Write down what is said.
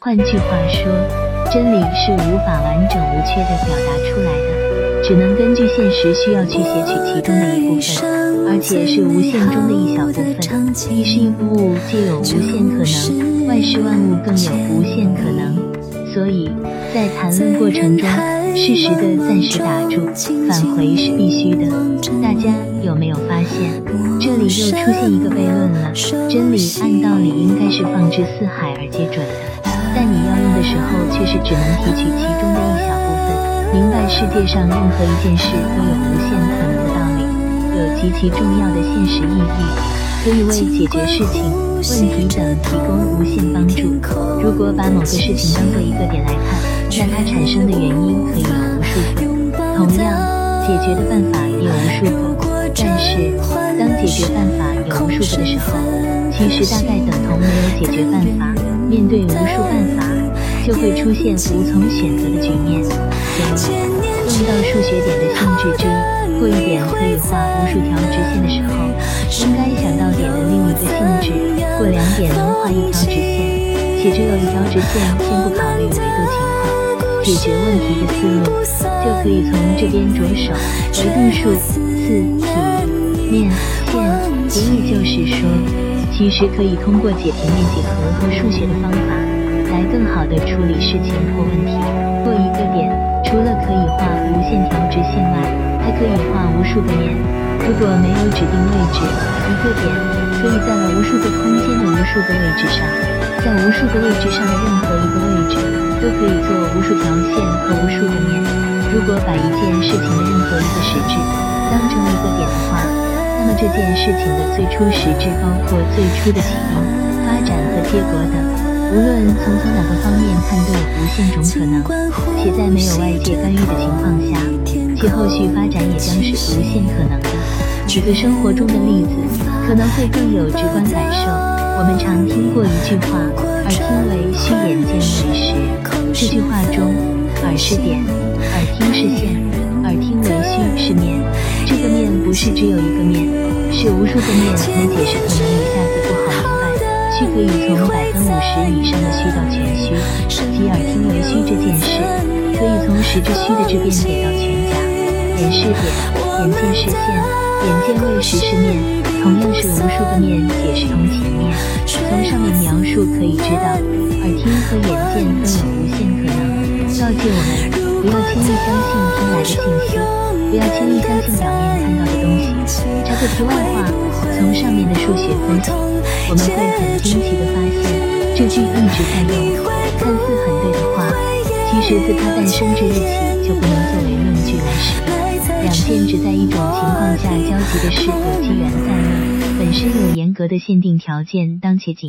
换句话说，真理是无法完整无缺的表达出来的，只能根据现实需要去写取其中的一部分，而且是无限中的一小部分。一事物皆有无限可能，万事万物更有无限可能。所以在谈论过程中，适时的暂时打住，返回是必须的。大家有没有发现，这里又出现一个悖论了？真理按道理应该是放之四海而皆准的，但你要用的时候，却是只能提取其中的一小部分。明白世界上任何一件事都有无限可能的道理，有极其重要的现实意义，可以为解决事情。问题等提供无限帮助。如果把某个事情当做一个点来看，那它产生的原因可以有无数个，同样，解决的办法也有无数个。但是，当解决办法有无数个的时候，其实大概等同没有解决办法。就会出现无从选择的局面。所以，用到数学点的性质之一，过一点可以画无数条直线的时候，应该想到点的另一个性质。过两点能画一条直线，且只有一条直线，先不考虑维度情况，解决问题的思路就可以从这边着手。维度数、次、体、面、线、点，也就是说，其实可以通过解平面几何和数学的方法，好的处理事情或问题。过一个点，除了可以画无限条直线外，还可以画无数个面。如果没有指定位置，一个点。可以在无数个空间的无数个位置上，在无数个位置上的任何一个位置，都可以做无数条线和无数个面。如果把一件事情的任何一个实质当成一个点的话，那么这件事情的最初实质包括最初的起因、发展和结果等，无论从从哪个方面看都有无限种可能，且在没有外界干预的情况下，其后续发展也将是无限可能的。举个生活中的例子。可能会更有直观感受。我们常听过一句话：“耳听为虚，眼见为实。”这句话中，耳是点，耳听是线，耳听为虚是面。这个面不是只有一个面，是无数个面。没解释可能一下子不好明白。虚可以从百分五十以上的虚到全虚，即耳听为虚这件事，可以从实质虚的质变给到全假。眼是点，眼见是线，眼见为实是面。同样是无数个面解释同前面，从上面描述可以知道，耳听和眼见都有无限可能。告诫我们不要轻易相信听来的信息，不要轻易相信表面看到的东西。插个题外话，从上面的数学分析，我们会很惊奇的发现，这句一直在用，看似很对的话，其实自它诞生之日起就不能作为论据来使用。两件只在一种情况下交集的事，有机缘在内，本身有严格的限定条件，当且仅。